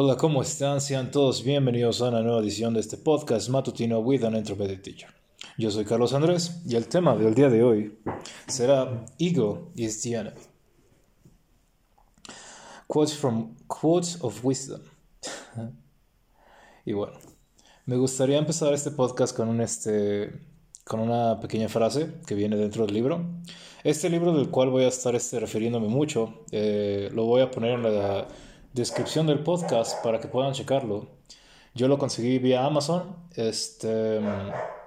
Hola, ¿cómo están? Sean todos bienvenidos a una nueva edición de este podcast matutino with an introverted teacher. Yo soy Carlos Andrés y el tema del día de hoy será Ego is the enemy. Quotes from Quotes of Wisdom. y bueno, me gustaría empezar este podcast con un este con una pequeña frase que viene dentro del libro. Este libro del cual voy a estar este, refiriéndome mucho, eh, lo voy a poner en la descripción del podcast para que puedan checarlo. Yo lo conseguí vía Amazon. Este,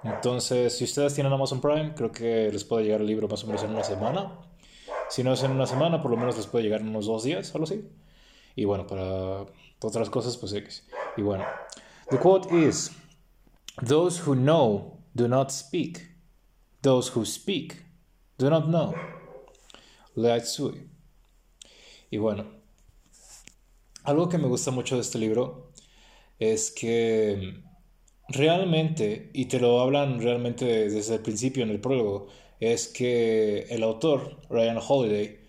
entonces, si ustedes tienen Amazon Prime, creo que les puede llegar el libro más o menos en una semana. Si no es en una semana, por lo menos les puede llegar en unos dos días, algo así. Y bueno, para otras cosas, pues X. Y bueno, the quote is: Those who know do not speak. Those who speak do not know. Lai Tsui. Y bueno, algo que me gusta mucho de este libro es que realmente, y te lo hablan realmente desde el principio en el prólogo, es que el autor, Ryan Holiday,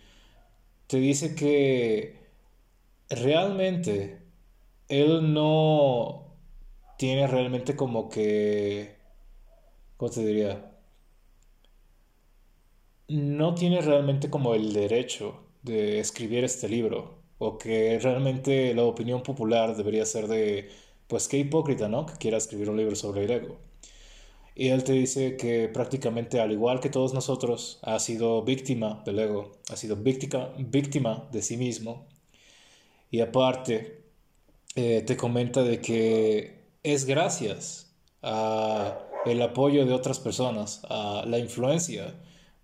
te dice que realmente él no tiene realmente como que, ¿cómo te diría? No tiene realmente como el derecho de escribir este libro o que realmente la opinión popular debería ser de, pues qué hipócrita, ¿no? Que quiera escribir un libro sobre el ego. Y él te dice que prácticamente al igual que todos nosotros ha sido víctima del ego, ha sido víctima, víctima de sí mismo. Y aparte eh, te comenta de que es gracias a el apoyo de otras personas, a la influencia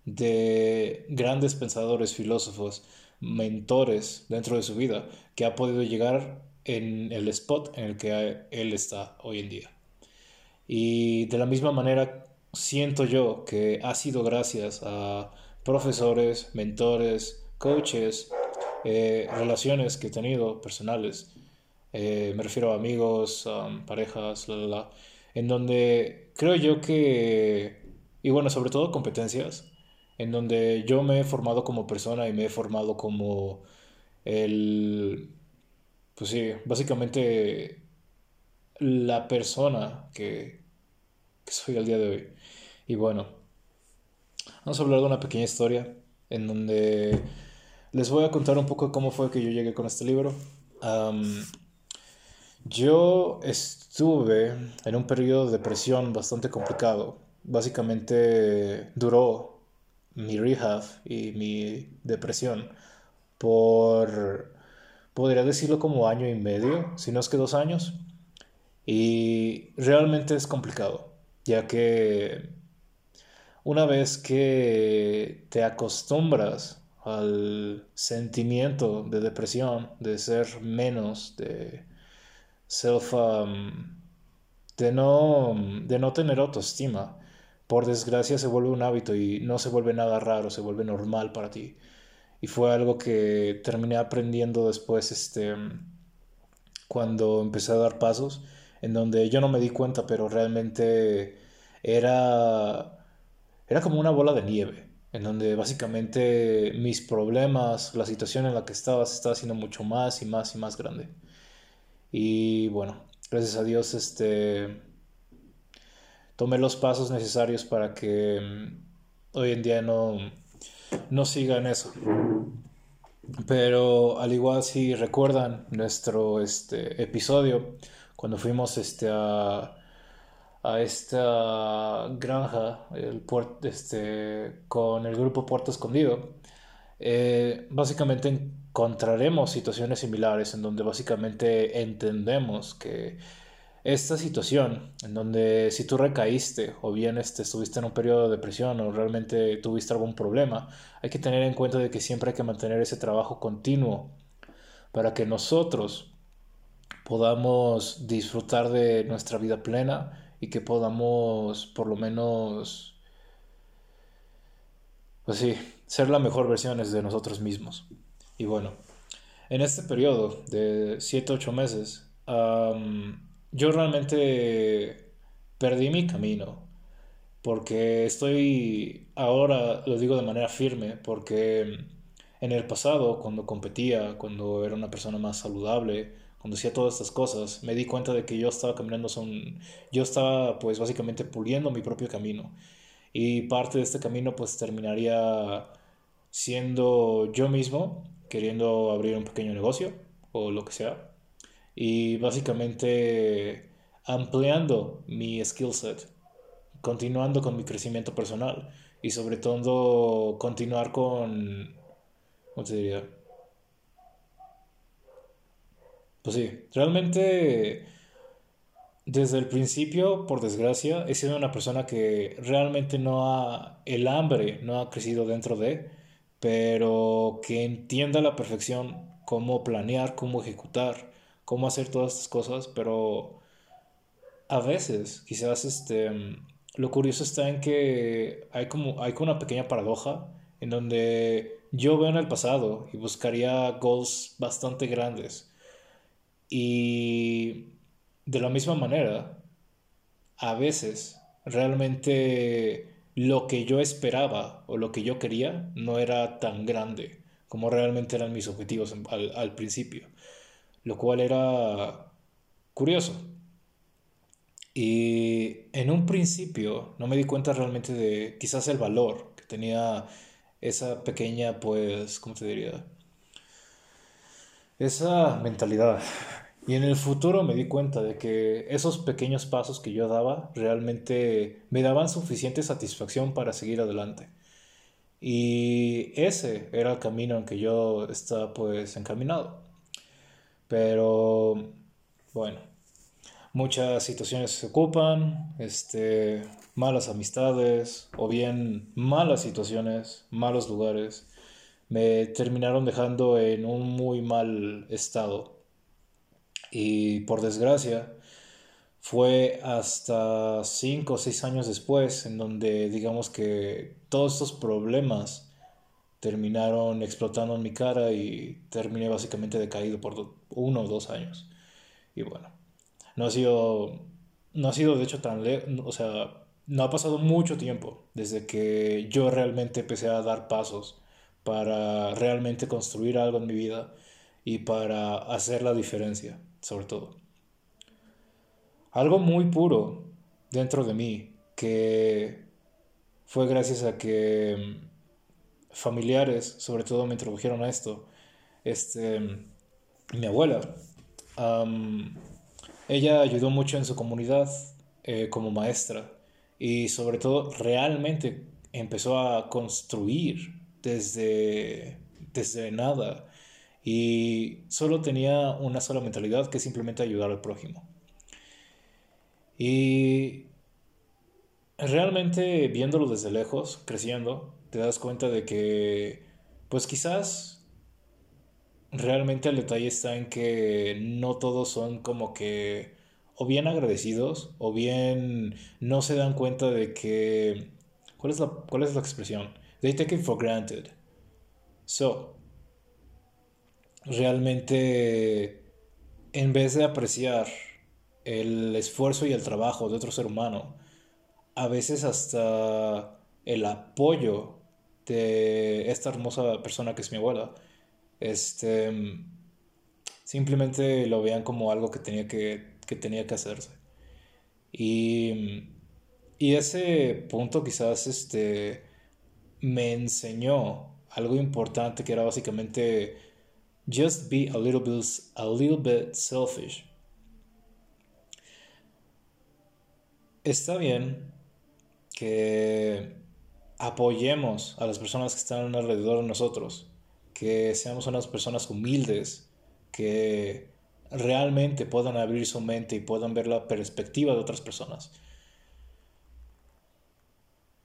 de grandes pensadores, filósofos, mentores dentro de su vida que ha podido llegar en el spot en el que él está hoy en día. Y de la misma manera siento yo que ha sido gracias a profesores, mentores, coaches, eh, relaciones que he tenido personales, eh, me refiero a amigos, parejas, en donde creo yo que, y bueno, sobre todo competencias, en donde yo me he formado como persona y me he formado como el, pues sí, básicamente la persona que, soy al día de hoy. Y bueno, vamos a hablar de una pequeña historia en donde les voy a contar un poco cómo fue que yo llegué con este libro. yo estuve en un periodo de depresión bastante complicado. Básicamente duró mi rehab y mi depresión por, podría decirlo como año y medio, si no es que dos años. Y realmente es complicado, ya que una vez que te acostumbras al sentimiento de depresión, de ser menos, de self, um, de, no, de no tener autoestima, por desgracia se vuelve un hábito y no se vuelve nada raro, se vuelve normal para ti. Y fue algo que terminé aprendiendo después, este, cuando empecé a dar pasos, en donde yo no me di cuenta, pero realmente era, era como una bola de nieve, en donde básicamente mis problemas, la situación en la que estaba, se estaba haciendo mucho más y más y más grande. Y bueno, gracias a Dios, este tomé los pasos necesarios para que mm, hoy en día no, no siga en eso. Pero al igual si recuerdan nuestro este, episodio, cuando fuimos este, a, a esta granja el este, con el grupo Puerto Escondido, eh, básicamente encontraremos situaciones similares en donde básicamente entendemos que esta situación en donde si tú recaíste o bien este, estuviste en un periodo de depresión o realmente tuviste algún problema, hay que tener en cuenta de que siempre hay que mantener ese trabajo continuo para que nosotros podamos disfrutar de nuestra vida plena y que podamos por lo menos, pues sí, ser la mejor versión de nosotros mismos. Y bueno, en este periodo de 7-8 meses, yo realmente perdí mi camino, porque estoy ahora, lo digo de manera firme, porque en el pasado, cuando competía, cuando era una persona más saludable, cuando hacía todas estas cosas, me di cuenta de que yo estaba caminando son, yo estaba pues básicamente puliendo mi propio camino. Y parte de este camino pues terminaría siendo yo mismo, queriendo abrir un pequeño negocio o lo que sea. Y básicamente ampliando mi skill set, continuando con mi crecimiento personal y sobre todo continuar con, ¿cómo te diría? Pues sí, realmente desde el principio, por desgracia, he sido una persona que realmente no ha, el hambre no ha crecido dentro de, pero que entienda a la perfección cómo planear, cómo ejecutar, cómo hacer todas estas cosas, pero a veces quizás este, lo curioso está en que hay como, hay como una pequeña paradoja en donde yo veo en el pasado y buscaría goals bastante grandes. Y de la misma manera, a veces realmente lo que yo esperaba o lo que yo quería no era tan grande como realmente eran mis objetivos al, al principio, lo cual era curioso. Y en un principio no me di cuenta realmente de quizás el valor que tenía esa pequeña, pues, ¿cómo te diría? Esa mentalidad y en el futuro me di cuenta de que esos pequeños pasos que yo daba realmente me daban suficiente satisfacción para seguir adelante. Y ese era el camino en que yo estaba pues encaminado. Pero bueno, muchas situaciones se ocupan, este, malas amistades o bien malas situaciones, malos lugares, me terminaron dejando en un muy mal estado. Y por desgracia, fue hasta cinco o seis años después en donde digamos que todos estos problemas terminaron explotando en mi cara y terminé básicamente decaído por uno o dos años. Y bueno, no ha sido, no ha sido de hecho tan lejos, o sea, no ha pasado mucho tiempo desde que yo realmente empecé a dar pasos para realmente construir algo en mi vida y para hacer la diferencia sobre todo. Algo muy puro dentro de mí que fue gracias a que familiares, sobre todo, me introdujeron a esto. Este, mi abuela, ella ayudó mucho en su comunidad eh, como maestra y sobre todo realmente empezó a construir desde, desde nada y solo tenía una sola mentalidad que es simplemente ayudar al prójimo. Y realmente viéndolo desde lejos, creciendo, te das cuenta de que pues quizás realmente el detalle está en que no todos son como que o bien agradecidos o bien no se dan cuenta de que ¿cuál es la, cuál es la expresión? They take it for granted. So, realmente en vez de apreciar el esfuerzo y el trabajo de otro ser humano, a veces hasta el apoyo de esta hermosa persona que es mi abuela, este, simplemente lo vean como algo que tenía que, que tenía que hacerse. Y, y ese punto quizás este, me enseñó algo importante que era básicamente just be a little bit, a little bit selfish. Está bien que apoyemos a las personas que están alrededor de nosotros, que seamos unas personas humildes, que realmente puedan abrir su mente y puedan ver la perspectiva de otras personas.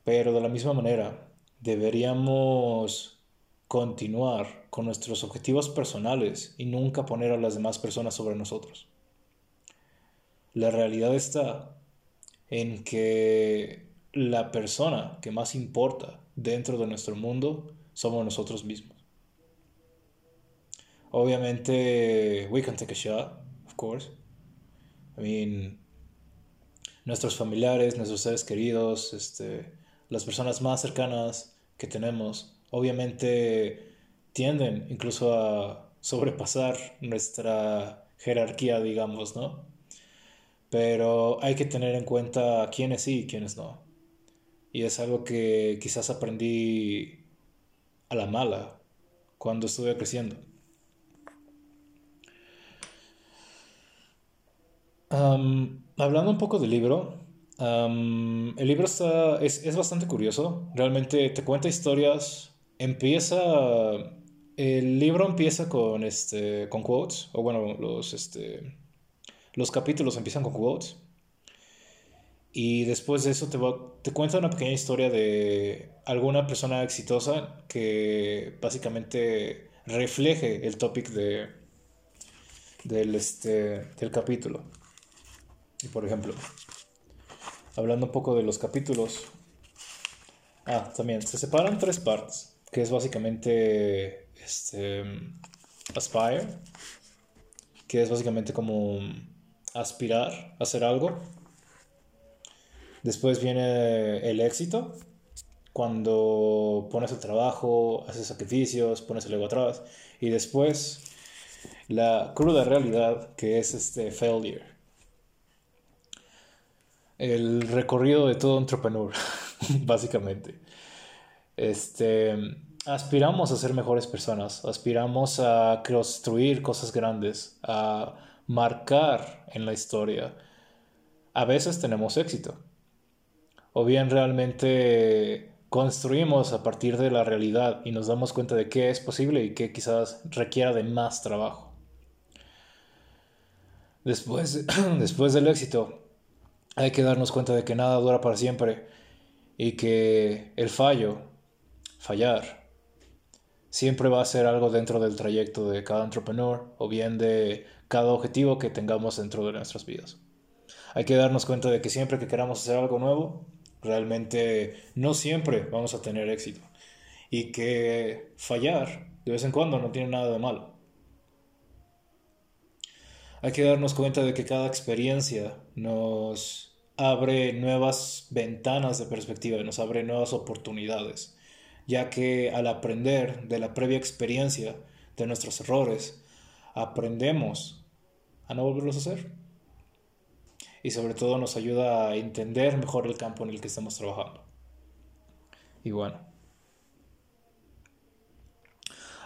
Pero de la misma manera, deberíamos continuar con nuestros objetivos personales y nunca poner a las demás personas sobre nosotros. La realidad está en que la persona que más importa dentro de nuestro mundo somos nosotros mismos. Obviamente, we can take a shot, of course. I mean, nuestros familiares, nuestros seres queridos, este, las personas más cercanas que tenemos, obviamente tienden incluso a sobrepasar nuestra jerarquía, digamos, ¿no? Pero hay que tener en cuenta quiénes sí y quiénes no. Y es algo que quizás aprendí a la mala cuando estuve creciendo. hablando un poco del libro, el libro está, es, es, bastante curioso. Realmente te cuenta historias. Empieza. El libro empieza con, este, con quotes. O bueno, los, este, los capítulos empiezan con quotes. Y después de eso te, te cuenta una pequeña historia de alguna persona exitosa que básicamente refleje el topic de, del, este, del capítulo. Y por ejemplo, hablando un poco de los capítulos. Ah, también se separan tres partes, que es básicamente este aspire, que es básicamente como aspirar a hacer algo. Después viene el éxito, cuando pones el trabajo, haces sacrificios, pones el ego atrás. Y después la cruda realidad, que es este failure el recorrido de todo entrepreneur, básicamente. Este, aspiramos a ser mejores personas, aspiramos a construir cosas grandes, a marcar en la historia. A veces tenemos éxito, o bien realmente construimos a partir de la realidad y nos damos cuenta de qué es posible y qué quizás requiera de más trabajo. Después, después del éxito, hay que darnos cuenta de que nada dura para siempre y que el fallo, fallar, siempre va a ser algo dentro del trayecto de cada entrepreneur o bien de cada objetivo que tengamos dentro de nuestras vidas. Hay que darnos cuenta de que siempre que queramos hacer algo nuevo, realmente no siempre vamos a tener éxito y que fallar de vez en cuando no tiene nada de malo. Hay que darnos cuenta de que cada experiencia nos abre nuevas ventanas de perspectiva, nos abre nuevas oportunidades, ya que al aprender de la previa experiencia, de nuestros errores, aprendemos a no volverlos a hacer. Y sobre todo nos ayuda a entender mejor el campo en el que estamos trabajando. Y bueno.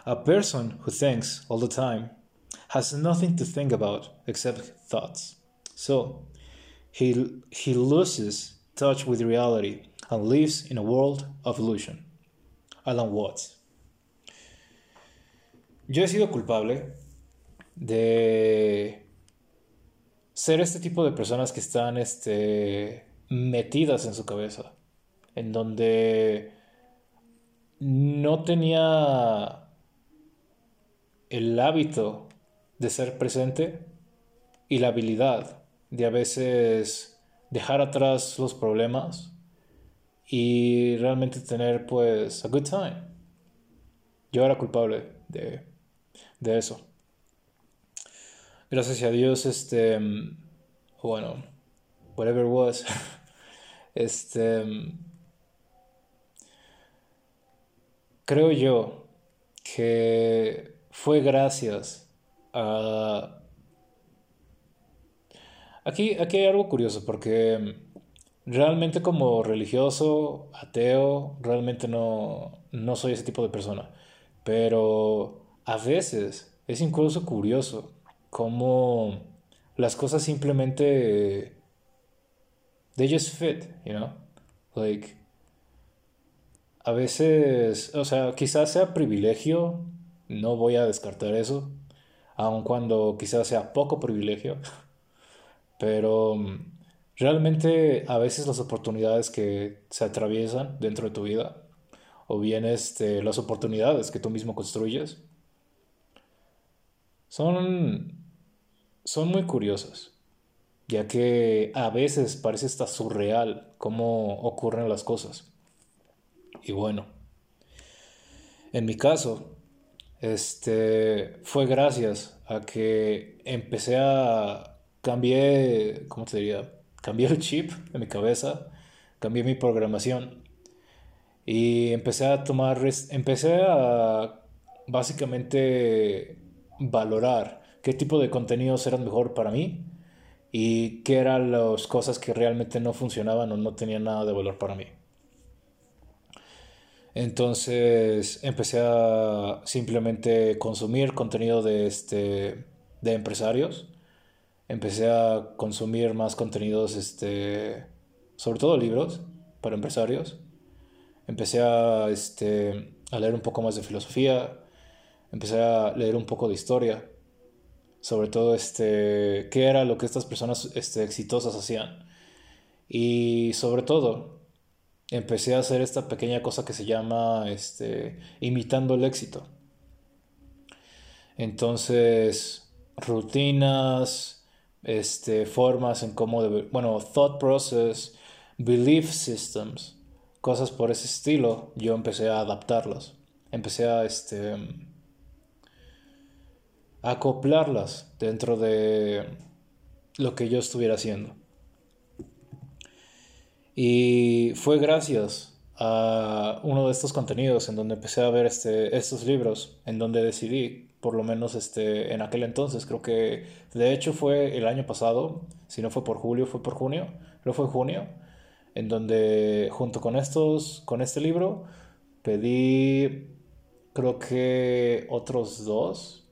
A person who thinks all the time has nothing to think about except thoughts. So, he, he loses touch with reality and lives in a world of illusion. Alan Watts. Yo he sido culpable de ser este tipo de personas que están este, metidas en su cabeza, en donde no tenía el hábito de ser presente y la habilidad de a veces dejar atrás los problemas y realmente tener pues a good time. Yo era culpable de, de eso. Gracias a Dios, este, bueno, whatever was, este, creo yo que fue gracias Ah, aquí, aquí hay algo curioso porque realmente como religioso, ateo, realmente no, no soy ese tipo de persona. Pero a veces es incluso curioso cómo las cosas simplemente... They just fit, you know? Like... A veces, o sea, quizás sea privilegio, no voy a descartar eso, aun cuando quizás sea poco privilegio, pero mm, realmente a veces las oportunidades que se atraviesan dentro de tu vida, o bien este, las oportunidades que tú mismo construyes, son, son muy curiosas, ya que a veces parece hasta surreal cómo ocurren las cosas. Y bueno, en mi caso, este, fue gracias a que empecé a cambié, ¿cómo te diría? Cambié el chip de mi cabeza, cambié mi programación y empecé a tomar, empecé a básicamente valorar qué tipo de contenidos eran mejor para mí y qué eran las cosas que realmente no funcionaban o no tenían nada de valor para mí. Entonces empecé a simplemente consumir contenido de, este, de empresarios. Empecé a consumir más contenidos, este, sobre todo libros para empresarios. Empecé a, este, a leer un poco más de filosofía. Empecé a leer un poco de historia. Sobre todo, este, qué era lo que estas personas este, exitosas hacían. Y sobre todo, empecé a hacer esta pequeña cosa que se llama este, imitando el éxito. Entonces, rutinas, este, formas en cómo, bueno, thought process, belief systems, cosas por ese estilo, yo empecé a adaptarlas. Empecé a, este, acoplarlas dentro de lo que yo estuviera haciendo. Y fue gracias a uno de estos contenidos en donde empecé a ver este, estos libros, en donde decidí, por lo menos este, en aquel entonces, creo que de hecho fue el año pasado, si no fue por julio, fue por junio, creo fue junio, en donde junto con estos, con este libro, pedí creo que otros dos.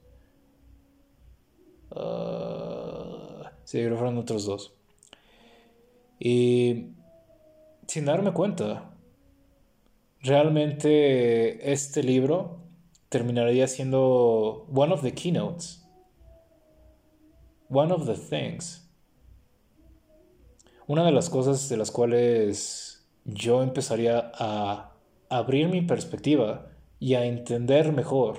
Uh, sí, creo que fueron otros dos. Y sin darme cuenta. Realmente este libro terminaría siendo one of the keynotes. One of the things. Una de las cosas de las cuales yo empezaría a abrir mi perspectiva y a entender mejor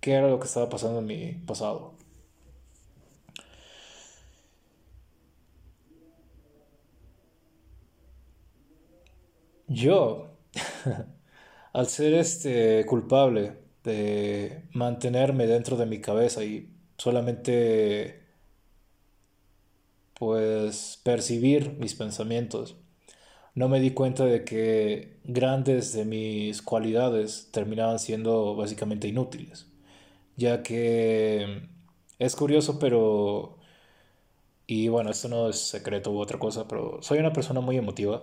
qué era lo que estaba pasando en mi pasado. Yo, al ser este culpable de mantenerme dentro de mi cabeza y solamente pues percibir mis pensamientos, no me di cuenta de que grandes de mis cualidades terminaban siendo básicamente inútiles, ya que es curioso, pero y bueno, esto no es secreto u otra cosa, pero soy una persona muy emotiva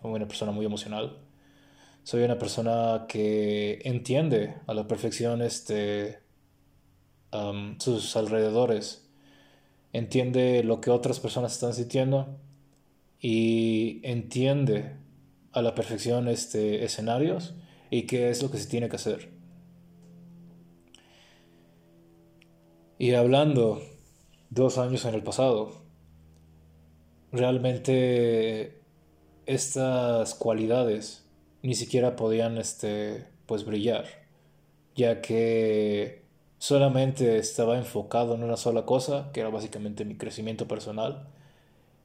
soy una persona muy emocional. Soy una persona que entiende a la perfección este, sus alrededores. Entiende lo que otras personas están sintiendo y entiende a la perfección este, escenarios y qué es lo que se tiene que hacer. Y hablando dos años en el pasado, realmente estas cualidades ni siquiera podían este, pues brillar, ya que solamente estaba enfocado en una sola cosa, que era básicamente mi crecimiento personal,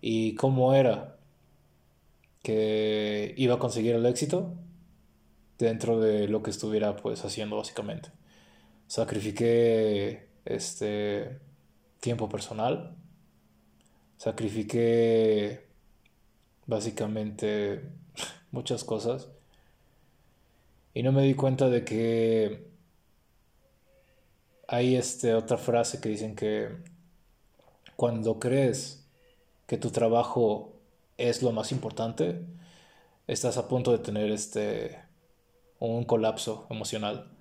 y cómo era que iba a conseguir el éxito dentro de lo que estuviera pues haciendo básicamente. Sacrifiqué este tiempo personal, sacrifiqué básicamente muchas cosas. Y no me di cuenta de que hay este, otra frase que dicen que cuando crees que tu trabajo es lo más importante, estás a punto de tener este un colapso emocional.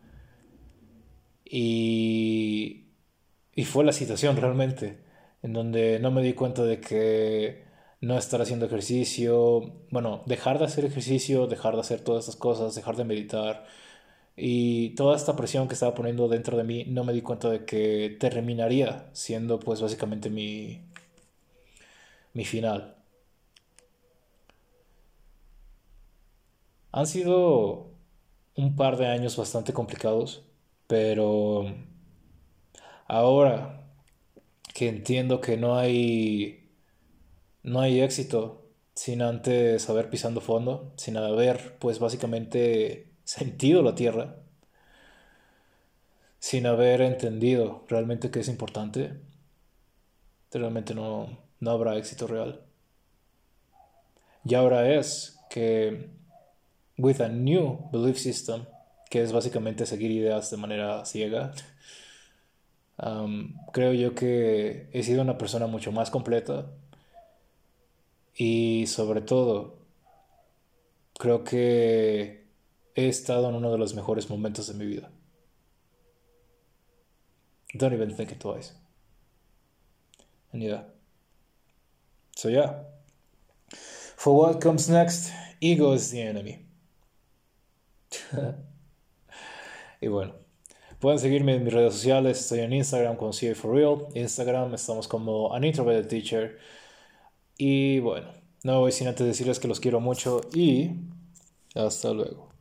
Y, y fue la situación realmente, en donde no me di cuenta de que no estar haciendo ejercicio, bueno, dejar de hacer ejercicio, dejar de hacer todas estas cosas, dejar de meditar. Y toda esta presión que estaba poniendo dentro de mí, no me di cuenta de que terminaría siendo pues básicamente mi, mi final. Han sido un par de años bastante complicados, pero ahora que entiendo que no hay no hay éxito sin antes haber pisando fondo, sin haber pues básicamente sentido la tierra, sin haber entendido realmente qué es importante, realmente no, no habrá éxito real. Y ahora es que with a new belief system, que es básicamente seguir ideas de manera ciega, creo yo que he sido una persona mucho más completa y sobre todo creo que he estado en uno de los mejores momentos de mi vida. Don't even think it twice. And yeah. So yeah. For what comes next, ego is the enemy. y bueno, pueden seguirme en mis redes sociales. Estoy en Instagram con CA for Real. Instagram estamos como An Introverted Teacher. Y bueno, no voy sin antes decirles que los quiero mucho y hasta luego.